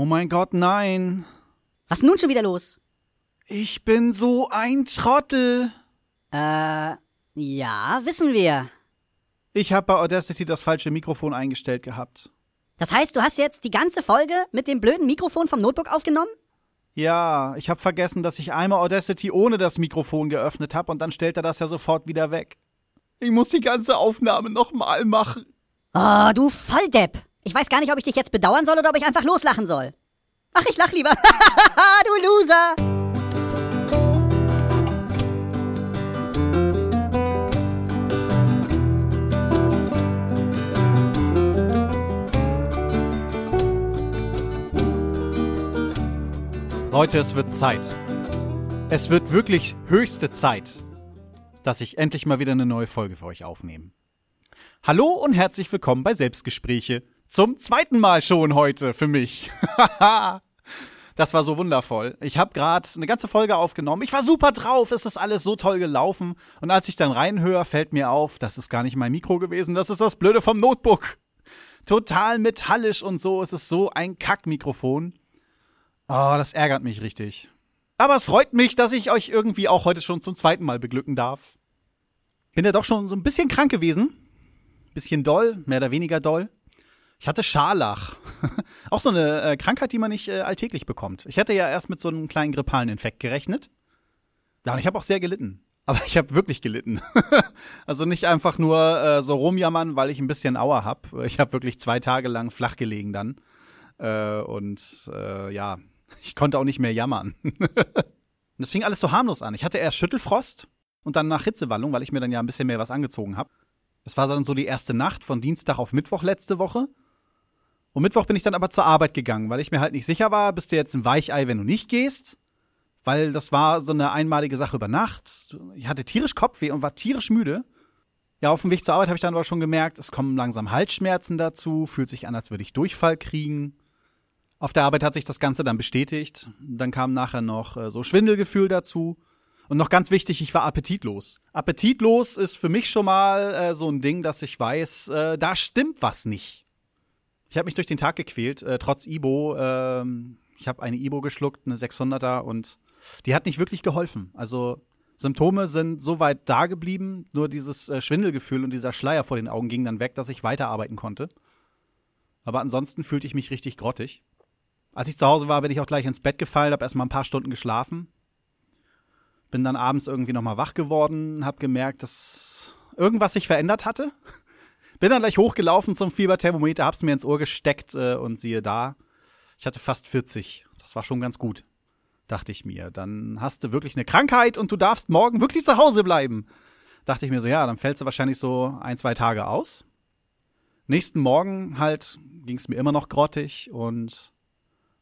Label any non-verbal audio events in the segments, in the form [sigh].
Oh mein Gott, nein. Was nun schon wieder los? Ich bin so ein Trottel. Äh, ja, wissen wir. Ich habe bei Audacity das falsche Mikrofon eingestellt gehabt. Das heißt, du hast jetzt die ganze Folge mit dem blöden Mikrofon vom Notebook aufgenommen? Ja, ich habe vergessen, dass ich einmal Audacity ohne das Mikrofon geöffnet habe und dann stellt er das ja sofort wieder weg. Ich muss die ganze Aufnahme nochmal machen. Oh, du Volldepp. Ich weiß gar nicht, ob ich dich jetzt bedauern soll oder ob ich einfach loslachen soll. Ach, ich lach lieber. [laughs] du Loser. Leute, es wird Zeit. Es wird wirklich höchste Zeit, dass ich endlich mal wieder eine neue Folge für euch aufnehme. Hallo und herzlich willkommen bei Selbstgespräche. Zum zweiten Mal schon heute für mich. [laughs] das war so wundervoll. Ich habe gerade eine ganze Folge aufgenommen. Ich war super drauf. Es ist alles so toll gelaufen. Und als ich dann reinhöre, fällt mir auf, das ist gar nicht mein Mikro gewesen. Das ist das Blöde vom Notebook. Total metallisch und so. Es ist so ein Kackmikrofon. Oh, das ärgert mich richtig. Aber es freut mich, dass ich euch irgendwie auch heute schon zum zweiten Mal beglücken darf. Bin ja doch schon so ein bisschen krank gewesen. Bisschen doll, mehr oder weniger doll. Ich hatte Scharlach. [laughs] auch so eine äh, Krankheit, die man nicht äh, alltäglich bekommt. Ich hätte ja erst mit so einem kleinen grippalen Infekt gerechnet. Ja, und ich habe auch sehr gelitten. Aber ich habe wirklich gelitten. [laughs] also nicht einfach nur äh, so rumjammern, weil ich ein bisschen Auer hab. Ich habe wirklich zwei Tage lang flach gelegen dann. Äh, und äh, ja, ich konnte auch nicht mehr jammern. [laughs] und das fing alles so harmlos an. Ich hatte erst Schüttelfrost und dann nach Hitzewallung, weil ich mir dann ja ein bisschen mehr was angezogen habe. Das war dann so die erste Nacht von Dienstag auf Mittwoch letzte Woche. Und Mittwoch bin ich dann aber zur Arbeit gegangen, weil ich mir halt nicht sicher war, bist du jetzt ein Weichei, wenn du nicht gehst? Weil das war so eine einmalige Sache über Nacht. Ich hatte tierisch Kopfweh und war tierisch müde. Ja, auf dem Weg zur Arbeit habe ich dann aber schon gemerkt, es kommen langsam Halsschmerzen dazu, fühlt sich an, als würde ich Durchfall kriegen. Auf der Arbeit hat sich das Ganze dann bestätigt. Dann kam nachher noch äh, so Schwindelgefühl dazu. Und noch ganz wichtig, ich war appetitlos. Appetitlos ist für mich schon mal äh, so ein Ding, dass ich weiß, äh, da stimmt was nicht. Ich habe mich durch den Tag gequält, äh, trotz Ibo. Ähm, ich habe eine Ibo geschluckt, eine 600er, und die hat nicht wirklich geholfen. Also Symptome sind so weit da geblieben, nur dieses äh, Schwindelgefühl und dieser Schleier vor den Augen ging dann weg, dass ich weiterarbeiten konnte. Aber ansonsten fühlte ich mich richtig grottig. Als ich zu Hause war, bin ich auch gleich ins Bett gefallen, habe erstmal ein paar Stunden geschlafen. Bin dann abends irgendwie nochmal wach geworden, habe gemerkt, dass irgendwas sich verändert hatte. Bin dann gleich hochgelaufen zum Fieberthermometer, hab's mir ins Ohr gesteckt äh, und siehe da, ich hatte fast 40. Das war schon ganz gut, dachte ich mir. Dann hast du wirklich eine Krankheit und du darfst morgen wirklich zu Hause bleiben. Dachte ich mir so, ja, dann fällst du wahrscheinlich so ein, zwei Tage aus. Nächsten Morgen halt ging's mir immer noch grottig und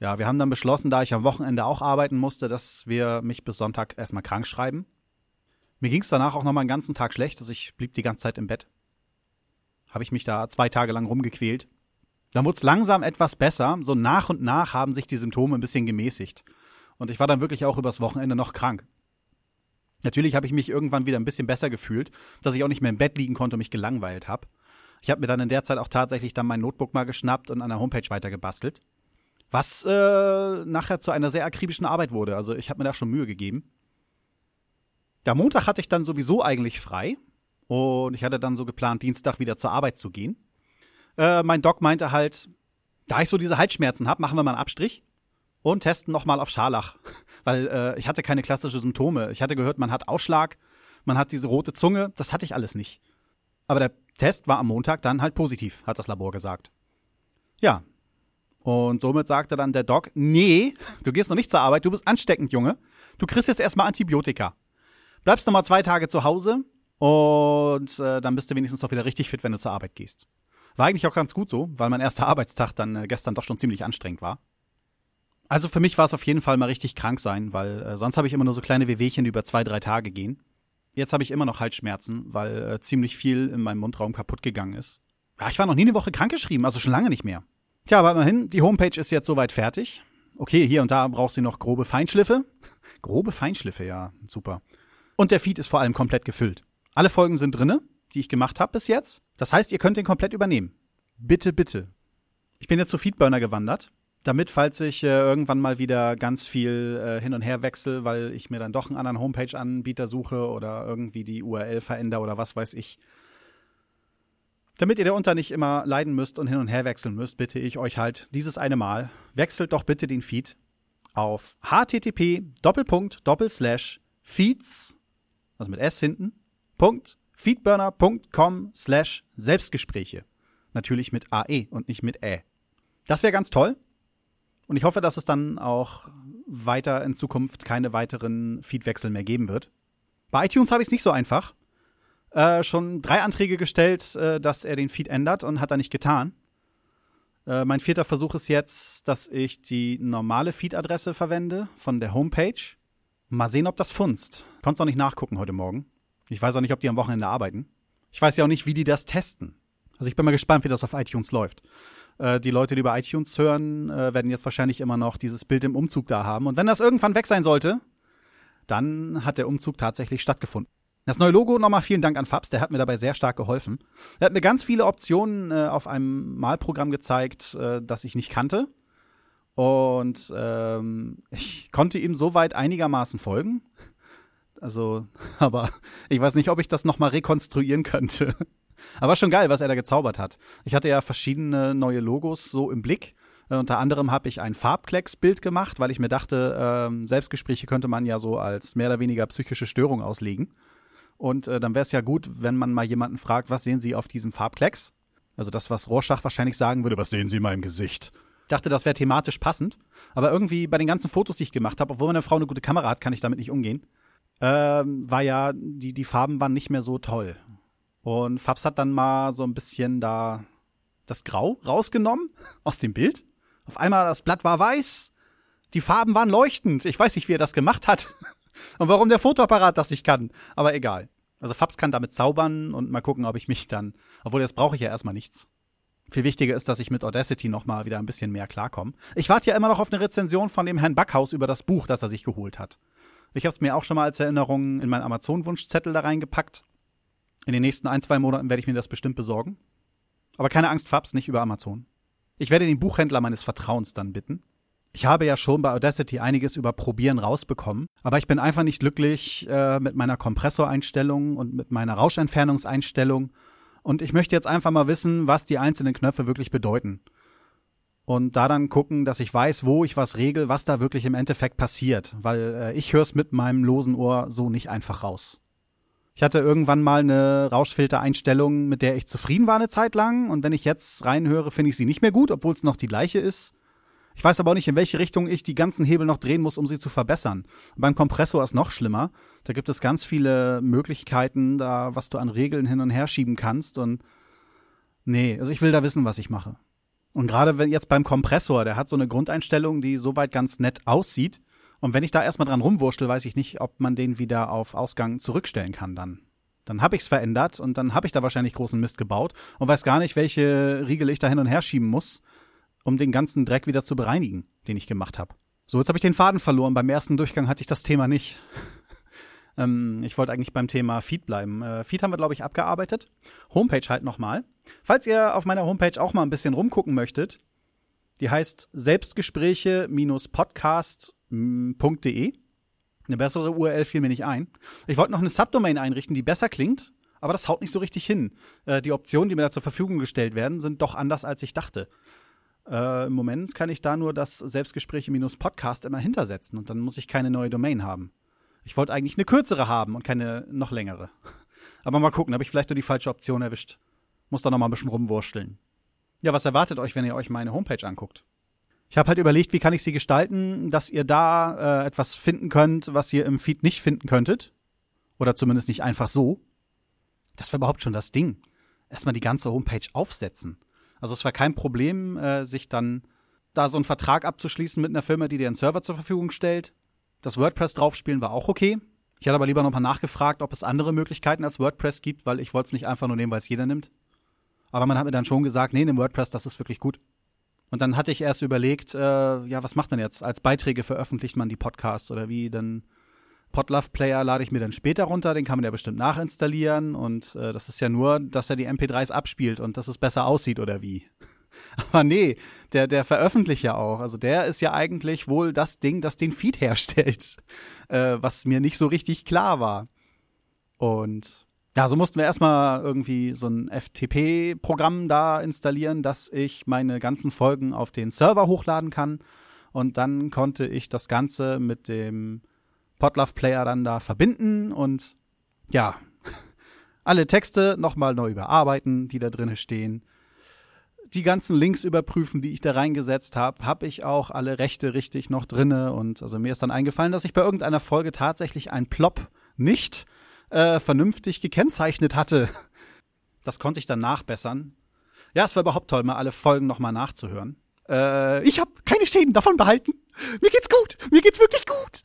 ja, wir haben dann beschlossen, da ich am Wochenende auch arbeiten musste, dass wir mich bis Sonntag erstmal krank schreiben. Mir ging es danach auch noch mal einen ganzen Tag schlecht, also ich blieb die ganze Zeit im Bett. Habe ich mich da zwei Tage lang rumgequält. Dann wurde es langsam etwas besser. So nach und nach haben sich die Symptome ein bisschen gemäßigt. Und ich war dann wirklich auch übers Wochenende noch krank. Natürlich habe ich mich irgendwann wieder ein bisschen besser gefühlt, dass ich auch nicht mehr im Bett liegen konnte und mich gelangweilt habe. Ich habe mir dann in der Zeit auch tatsächlich dann mein Notebook mal geschnappt und an der Homepage weitergebastelt. Was äh, nachher zu einer sehr akribischen Arbeit wurde. Also ich habe mir da schon Mühe gegeben. Der Montag hatte ich dann sowieso eigentlich frei. Und ich hatte dann so geplant, Dienstag wieder zur Arbeit zu gehen. Äh, mein Doc meinte halt, da ich so diese Halsschmerzen habe, machen wir mal einen Abstrich und testen nochmal auf Scharlach. [laughs] Weil äh, ich hatte keine klassischen Symptome. Ich hatte gehört, man hat Ausschlag, man hat diese rote Zunge. Das hatte ich alles nicht. Aber der Test war am Montag dann halt positiv, hat das Labor gesagt. Ja, und somit sagte dann der Doc, nee, du gehst noch nicht zur Arbeit, du bist ansteckend, Junge. Du kriegst jetzt erstmal Antibiotika. Bleibst noch mal zwei Tage zu Hause und äh, dann bist du wenigstens noch wieder richtig fit, wenn du zur Arbeit gehst. War eigentlich auch ganz gut so, weil mein erster Arbeitstag dann äh, gestern doch schon ziemlich anstrengend war. Also für mich war es auf jeden Fall mal richtig krank sein, weil äh, sonst habe ich immer nur so kleine Wehwehchen, die über zwei, drei Tage gehen. Jetzt habe ich immer noch Halsschmerzen, weil äh, ziemlich viel in meinem Mundraum kaputt gegangen ist. Ja, ich war noch nie eine Woche krankgeschrieben, also schon lange nicht mehr. Tja, aber immerhin, die Homepage ist jetzt soweit fertig. Okay, hier und da braucht sie noch grobe Feinschliffe. [laughs] grobe Feinschliffe, ja, super. Und der Feed ist vor allem komplett gefüllt. Alle Folgen sind drinne, die ich gemacht habe bis jetzt. Das heißt, ihr könnt den komplett übernehmen. Bitte, bitte. Ich bin jetzt zu Feedburner gewandert. Damit, falls ich äh, irgendwann mal wieder ganz viel äh, hin und her wechsle, weil ich mir dann doch einen anderen Homepage-Anbieter suche oder irgendwie die URL verändere oder was weiß ich. Damit ihr darunter nicht immer leiden müsst und hin und her wechseln müsst, bitte ich euch halt dieses eine Mal, wechselt doch bitte den Feed auf http feeds, also mit S hinten, Punkt, feedburner.com slash Selbstgespräche. Natürlich mit AE und nicht mit Ä. Das wäre ganz toll. Und ich hoffe, dass es dann auch weiter in Zukunft keine weiteren Feedwechsel mehr geben wird. Bei iTunes habe ich es nicht so einfach. Äh, schon drei Anträge gestellt, äh, dass er den Feed ändert und hat er nicht getan. Äh, mein vierter Versuch ist jetzt, dass ich die normale Feed-Adresse verwende von der Homepage. Mal sehen, ob das funzt. Konnt's auch nicht nachgucken heute Morgen. Ich weiß auch nicht, ob die am Wochenende arbeiten. Ich weiß ja auch nicht, wie die das testen. Also ich bin mal gespannt, wie das auf iTunes läuft. Äh, die Leute, die über iTunes hören, äh, werden jetzt wahrscheinlich immer noch dieses Bild im Umzug da haben. Und wenn das irgendwann weg sein sollte, dann hat der Umzug tatsächlich stattgefunden. Das neue Logo, nochmal vielen Dank an Fabs, der hat mir dabei sehr stark geholfen. Er hat mir ganz viele Optionen äh, auf einem Malprogramm gezeigt, äh, das ich nicht kannte. Und ähm, [laughs] ich konnte ihm soweit einigermaßen folgen. Also, [laughs] aber ich weiß nicht, ob ich das nochmal rekonstruieren könnte. [laughs] Aber schon geil, was er da gezaubert hat. Ich hatte ja verschiedene neue Logos so im Blick. Äh, unter anderem habe ich ein Farbklecks-Bild gemacht, weil ich mir dachte, äh, Selbstgespräche könnte man ja so als mehr oder weniger psychische Störung auslegen. Und äh, dann wäre es ja gut, wenn man mal jemanden fragt, was sehen Sie auf diesem Farbklecks? Also das, was Rorschach wahrscheinlich sagen würde, was sehen Sie in meinem Gesicht? Ich dachte, das wäre thematisch passend. Aber irgendwie bei den ganzen Fotos, die ich gemacht habe, obwohl meine Frau eine gute Kamera hat, kann ich damit nicht umgehen. Ähm, war ja, die, die Farben waren nicht mehr so toll. Und Fabs hat dann mal so ein bisschen da das Grau rausgenommen [laughs] aus dem Bild. Auf einmal das Blatt war weiß. Die Farben waren leuchtend. Ich weiß nicht, wie er das gemacht hat. [laughs] Und warum der Fotoapparat das nicht kann. Aber egal. Also Fabs kann damit zaubern und mal gucken, ob ich mich dann, obwohl jetzt brauche ich ja erstmal nichts. Viel wichtiger ist, dass ich mit Audacity noch mal wieder ein bisschen mehr klarkomme. Ich warte ja immer noch auf eine Rezension von dem Herrn Backhaus über das Buch, das er sich geholt hat. Ich habe es mir auch schon mal als Erinnerung in meinen Amazon-Wunschzettel da reingepackt. In den nächsten ein, zwei Monaten werde ich mir das bestimmt besorgen. Aber keine Angst, Fabs, nicht über Amazon. Ich werde den Buchhändler meines Vertrauens dann bitten. Ich habe ja schon bei Audacity einiges über Probieren rausbekommen, aber ich bin einfach nicht glücklich äh, mit meiner Kompressoreinstellung und mit meiner Rauschentfernungseinstellung. Und ich möchte jetzt einfach mal wissen, was die einzelnen Knöpfe wirklich bedeuten. Und da dann gucken, dass ich weiß, wo ich was regel, was da wirklich im Endeffekt passiert. Weil äh, ich höre es mit meinem losen Ohr so nicht einfach raus. Ich hatte irgendwann mal eine Rauschfiltereinstellung, mit der ich zufrieden war eine Zeit lang. Und wenn ich jetzt reinhöre, finde ich sie nicht mehr gut, obwohl es noch die gleiche ist. Ich weiß aber auch nicht, in welche Richtung ich die ganzen Hebel noch drehen muss, um sie zu verbessern. beim Kompressor ist noch schlimmer. Da gibt es ganz viele Möglichkeiten, da was du an Regeln hin und her schieben kannst. Und nee, also ich will da wissen, was ich mache. Und gerade wenn jetzt beim Kompressor, der hat so eine Grundeinstellung, die soweit ganz nett aussieht. Und wenn ich da erstmal dran rumwurschtel, weiß ich nicht, ob man den wieder auf Ausgang zurückstellen kann dann. Dann habe ich es verändert und dann habe ich da wahrscheinlich großen Mist gebaut und weiß gar nicht, welche Riegel ich da hin und her schieben muss, um den ganzen Dreck wieder zu bereinigen, den ich gemacht habe. So, jetzt habe ich den Faden verloren. Beim ersten Durchgang hatte ich das Thema nicht. Ähm, ich wollte eigentlich beim Thema Feed bleiben. Äh, Feed haben wir, glaube ich, abgearbeitet. Homepage halt nochmal. Falls ihr auf meiner Homepage auch mal ein bisschen rumgucken möchtet, die heißt Selbstgespräche-podcast .de. Eine bessere URL fiel mir nicht ein. Ich wollte noch eine Subdomain einrichten, die besser klingt, aber das haut nicht so richtig hin. Äh, die Optionen, die mir da zur Verfügung gestellt werden, sind doch anders, als ich dachte. Äh, Im Moment kann ich da nur das Selbstgespräche-Podcast immer hintersetzen und dann muss ich keine neue Domain haben. Ich wollte eigentlich eine kürzere haben und keine noch längere. Aber mal gucken, habe ich vielleicht nur die falsche Option erwischt. Muss da noch mal ein bisschen rumwursteln. Ja, was erwartet euch, wenn ihr euch meine Homepage anguckt? Ich habe halt überlegt, wie kann ich sie gestalten, dass ihr da äh, etwas finden könnt, was ihr im Feed nicht finden könntet. Oder zumindest nicht einfach so. Das war überhaupt schon das Ding. Erstmal die ganze Homepage aufsetzen. Also es war kein Problem, äh, sich dann da so einen Vertrag abzuschließen mit einer Firma, die dir einen Server zur Verfügung stellt. Das WordPress draufspielen war auch okay. Ich hatte aber lieber noch mal nachgefragt, ob es andere Möglichkeiten als WordPress gibt, weil ich wollte es nicht einfach nur nehmen, weil es jeder nimmt. Aber man hat mir dann schon gesagt, nee, in WordPress, das ist wirklich gut. Und dann hatte ich erst überlegt, äh, ja, was macht man jetzt? Als Beiträge veröffentlicht man die Podcasts oder wie? Dann Podlove Player lade ich mir dann später runter, den kann man ja bestimmt nachinstallieren und äh, das ist ja nur, dass er die MP3s abspielt und dass es besser aussieht oder wie. [laughs] Aber nee, der, der veröffentlicht ja auch. Also der ist ja eigentlich wohl das Ding, das den Feed [laughs] herstellt, äh, was mir nicht so richtig klar war. Und ja, so mussten wir erstmal irgendwie so ein FTP-Programm da installieren, dass ich meine ganzen Folgen auf den Server hochladen kann. Und dann konnte ich das Ganze mit dem Podlove Player dann da verbinden und ja, [laughs] alle Texte nochmal neu überarbeiten, die da drin stehen. Die ganzen Links überprüfen, die ich da reingesetzt habe, habe ich auch alle Rechte richtig noch drinne und also mir ist dann eingefallen, dass ich bei irgendeiner Folge tatsächlich ein Plop nicht äh, vernünftig gekennzeichnet hatte. [laughs] Das konnte ich dann nachbessern. Ja, es war überhaupt toll, mal alle Folgen nochmal nachzuhören. Äh, ich habe keine Schäden davon behalten. Mir geht's gut. Mir geht's wirklich gut.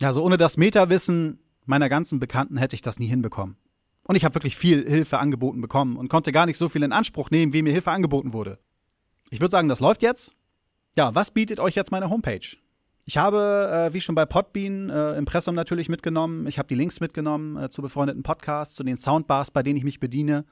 Ja, so ohne das Meta-Wissen meiner ganzen Bekannten hätte ich das nie hinbekommen. Und ich habe wirklich viel Hilfe angeboten bekommen und konnte gar nicht so viel in Anspruch nehmen, wie mir Hilfe angeboten wurde. Ich würde sagen, das läuft jetzt. Ja, was bietet euch jetzt meine Homepage? Ich habe, äh, wie schon bei Podbean, äh, Impressum natürlich mitgenommen. Ich habe die Links mitgenommen äh, zu befreundeten Podcasts, zu den Soundbars, bei denen ich mich bediene.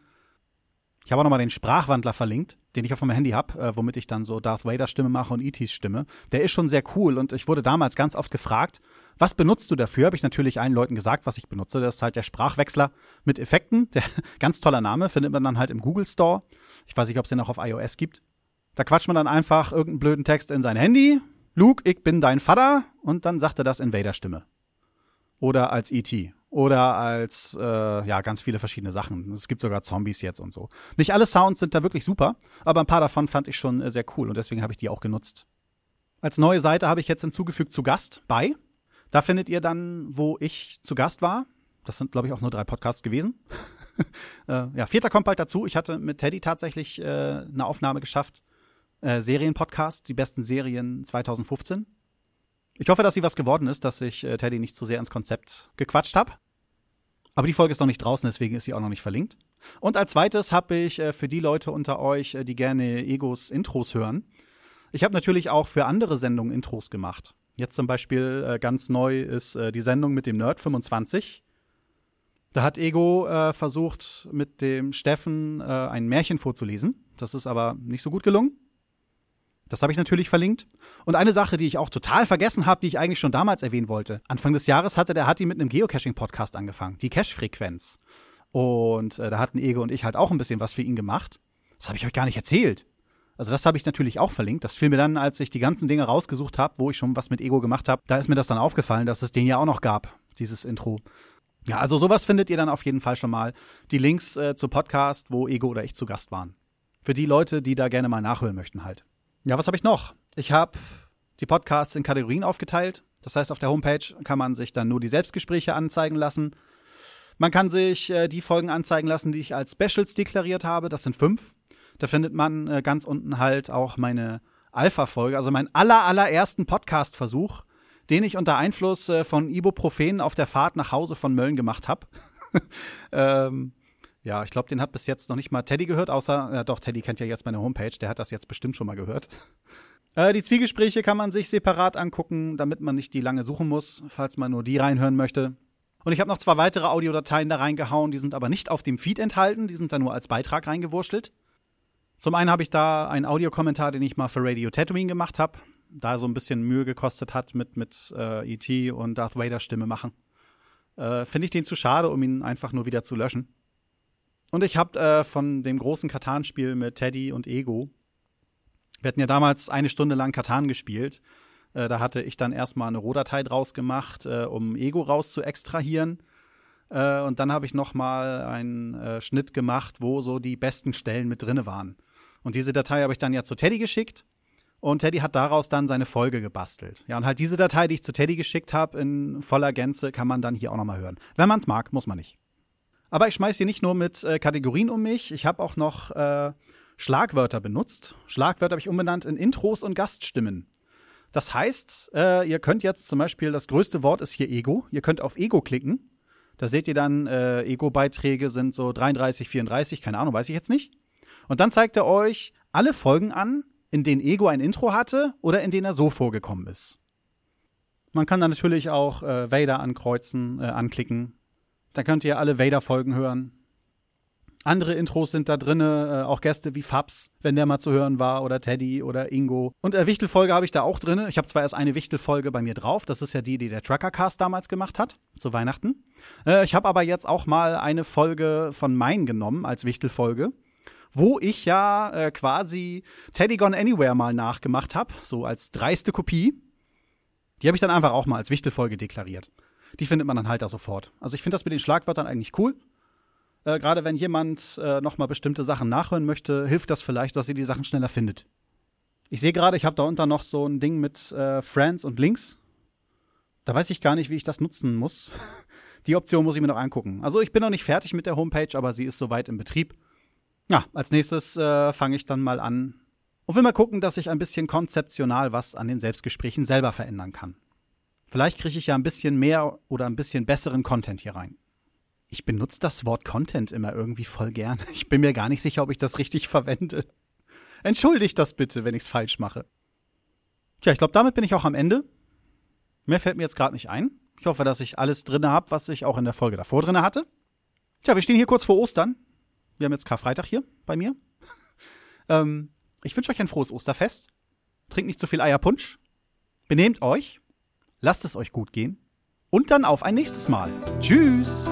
Ich habe auch nochmal den Sprachwandler verlinkt, den ich auf meinem Handy habe, äh, womit ich dann so Darth Vader Stimme mache und E.T.s Stimme. Der ist schon sehr cool und ich wurde damals ganz oft gefragt, was benutzt du dafür? Habe ich natürlich allen Leuten gesagt, was ich benutze. Das ist halt der Sprachwechsler mit Effekten. Der [laughs] ganz toller Name, findet man dann halt im Google Store. Ich weiß nicht, ob es den auch auf iOS gibt. Da quatscht man dann einfach irgendeinen blöden Text in sein Handy. Luke, ich bin dein Vater. Und dann sagt er das in Vader-Stimme. Oder als E.T oder als äh, ja ganz viele verschiedene Sachen. Es gibt sogar Zombies jetzt und so. Nicht alle Sounds sind da wirklich super, aber ein paar davon fand ich schon äh, sehr cool und deswegen habe ich die auch genutzt. Als neue Seite habe ich jetzt hinzugefügt zu Gast bei. Da findet ihr dann, wo ich zu Gast war. Das sind, glaube ich, auch nur drei Podcasts gewesen. [laughs] äh, ja, vierter kommt bald dazu. Ich hatte mit Teddy tatsächlich äh, eine Aufnahme geschafft. Äh, Serienpodcast, die besten Serien 2015. Ich hoffe, dass sie was geworden ist, dass ich äh, Teddy nicht zu sehr ins Konzept gequatscht habe. Aber die Folge ist noch nicht draußen, deswegen ist sie auch noch nicht verlinkt. Und als zweites habe ich äh, für die Leute unter euch, äh, die gerne Egos Intros hören, ich habe natürlich auch für andere Sendungen Intros gemacht. Jetzt zum Beispiel äh, ganz neu ist äh, die Sendung mit dem Nerd 25. Da hat Ego äh, versucht, mit dem Steffen äh, ein Märchen vorzulesen. Das ist aber nicht so gut gelungen. Das habe ich natürlich verlinkt. Und eine Sache, die ich auch total vergessen habe, die ich eigentlich schon damals erwähnen wollte. Anfang des Jahres hatte der Hatti mit einem Geocaching-Podcast angefangen, die Cache-Frequenz. Und äh, da hatten Ege und ich halt auch ein bisschen was für ihn gemacht. Das habe ich euch gar nicht erzählt. Also das habe ich natürlich auch verlinkt. Das fiel mir dann, als ich die ganzen Dinge rausgesucht habe, wo ich schon was mit Ego gemacht habe, da ist mir das dann aufgefallen, dass es den ja auch noch gab, dieses Intro. Ja, also sowas findet ihr dann auf jeden Fall schon mal. Die Links äh, zu Podcast, wo Ego oder ich zu Gast waren. Für die Leute, die da gerne mal nachhören möchten halt. Ja, was habe ich noch? Ich habe die Podcasts in Kategorien aufgeteilt. Das heißt, auf der Homepage kann man sich dann nur die Selbstgespräche anzeigen lassen. Man kann sich äh, die Folgen anzeigen lassen, die ich als Specials deklariert habe. Das sind fünf. Da findet man äh, ganz unten halt auch meine Alpha-Folge, also meinen aller, allerersten Podcast-Versuch, den ich unter Einfluss äh, von Ibuprofen auf der Fahrt nach Hause von Mölln gemacht habe. [laughs] ähm, ja, ich glaube, den hat bis jetzt noch nicht mal Teddy gehört, außer, ja doch, Teddy kennt ja jetzt meine Homepage, der hat das jetzt bestimmt schon mal gehört. [laughs] Äh, die Zwiegespräche kann man sich separat angucken, damit man nicht die lange suchen muss, falls man nur die reinhören möchte. Und ich habe noch zwei weitere Audiodateien da reingehauen, die sind aber nicht auf dem Feed enthalten, die sind da nur als Beitrag reingewurschtelt. Zum einen habe ich da einen Audiokommentar, den ich mal für Radio Tatooine gemacht habe, da so ein bisschen Mühe gekostet hat mit, mit äh, E.T. und Darth Vader Stimme machen. Äh, Finde ich den zu schade, um ihn einfach nur wieder zu löschen. Und ich habe äh, von dem großen Katan-Spiel mit Teddy und Ego, wir hatten ja damals eine Stunde lang Katan gespielt. Äh, da hatte ich dann erstmal eine Rohdatei draus gemacht, äh, um Ego raus zu extrahieren. Äh, und dann habe ich noch mal einen äh, Schnitt gemacht, wo so die besten Stellen mit drinne waren. Und diese Datei habe ich dann ja zu Teddy geschickt. Und Teddy hat daraus dann seine Folge gebastelt. Ja, und halt diese Datei, die ich zu Teddy geschickt habe, in voller Gänze, kann man dann hier auch noch mal hören. Wenn man es mag, muss man nicht. Aber ich schmeiß hier nicht nur mit äh, Kategorien um mich, ich habe auch noch äh, Schlagwörter benutzt. Schlagwörter habe ich umbenannt in Intros und Gaststimmen. Das heißt, äh, ihr könnt jetzt zum Beispiel, das größte Wort ist hier Ego. Ihr könnt auf Ego klicken. Da seht ihr dann, äh, Ego-Beiträge sind so 33, 34, keine Ahnung, weiß ich jetzt nicht. Und dann zeigt er euch alle Folgen an, in denen Ego ein Intro hatte oder in denen er so vorgekommen ist. Man kann dann natürlich auch äh, Vader ankreuzen, äh, anklicken. Da könnt ihr alle Vader-Folgen hören. Andere Intros sind da drinne, äh, auch Gäste wie Fabs, wenn der mal zu hören war, oder Teddy oder Ingo. Und äh, Wichtelfolge habe ich da auch drinne. Ich habe zwar erst eine Wichtelfolge bei mir drauf, das ist ja die, die der Truckercast damals gemacht hat, zu Weihnachten. Äh, ich habe aber jetzt auch mal eine Folge von meinen genommen als Wichtelfolge, wo ich ja äh, quasi Teddy Gone Anywhere mal nachgemacht habe, so als dreiste Kopie. Die habe ich dann einfach auch mal als Wichtelfolge deklariert. Die findet man dann halt da sofort. Also ich finde das mit den Schlagwörtern eigentlich cool. Äh, Gerade wenn jemand äh, nochmal bestimmte Sachen nachhören möchte, hilft das vielleicht, dass ihr die Sachen schneller findet. Ich sehe gerade, ich habe da unten noch so ein Ding mit äh, Friends und Links. Da weiß ich gar nicht, wie ich das nutzen muss. [laughs] Die Option muss ich mir noch angucken. Also ich bin noch nicht fertig mit der Homepage, aber sie ist soweit im Betrieb. Ja, als nächstes äh, fange ich dann mal an und will mal gucken, dass ich ein bisschen konzeptional was an den Selbstgesprächen selber verändern kann. Vielleicht kriege ich ja ein bisschen mehr oder ein bisschen besseren Content hier rein ich benutze das Wort Content immer irgendwie voll gern. [laughs] Ich bin mir gar nicht sicher, ob ich das richtig verwende. Entschuldigt das bitte, wenn ich es falsch mache. Tja, ich glaube, damit bin ich auch am Ende. Mehr fällt mir jetzt gerade nicht ein. Ich hoffe, dass ich alles drinne habe, was ich auch in der Folge davor drinne hatte. Tja, wir stehen hier kurz vor Ostern. Wir haben jetzt Karfreitag hier bei mir. [laughs] ähm, ich wünsche euch ein frohes Osterfest. Trinkt nicht zu viel Eierpunsch. Benehmt euch. Lasst es euch gut gehen. Und dann auf ein nächstes Mal. Tschüss.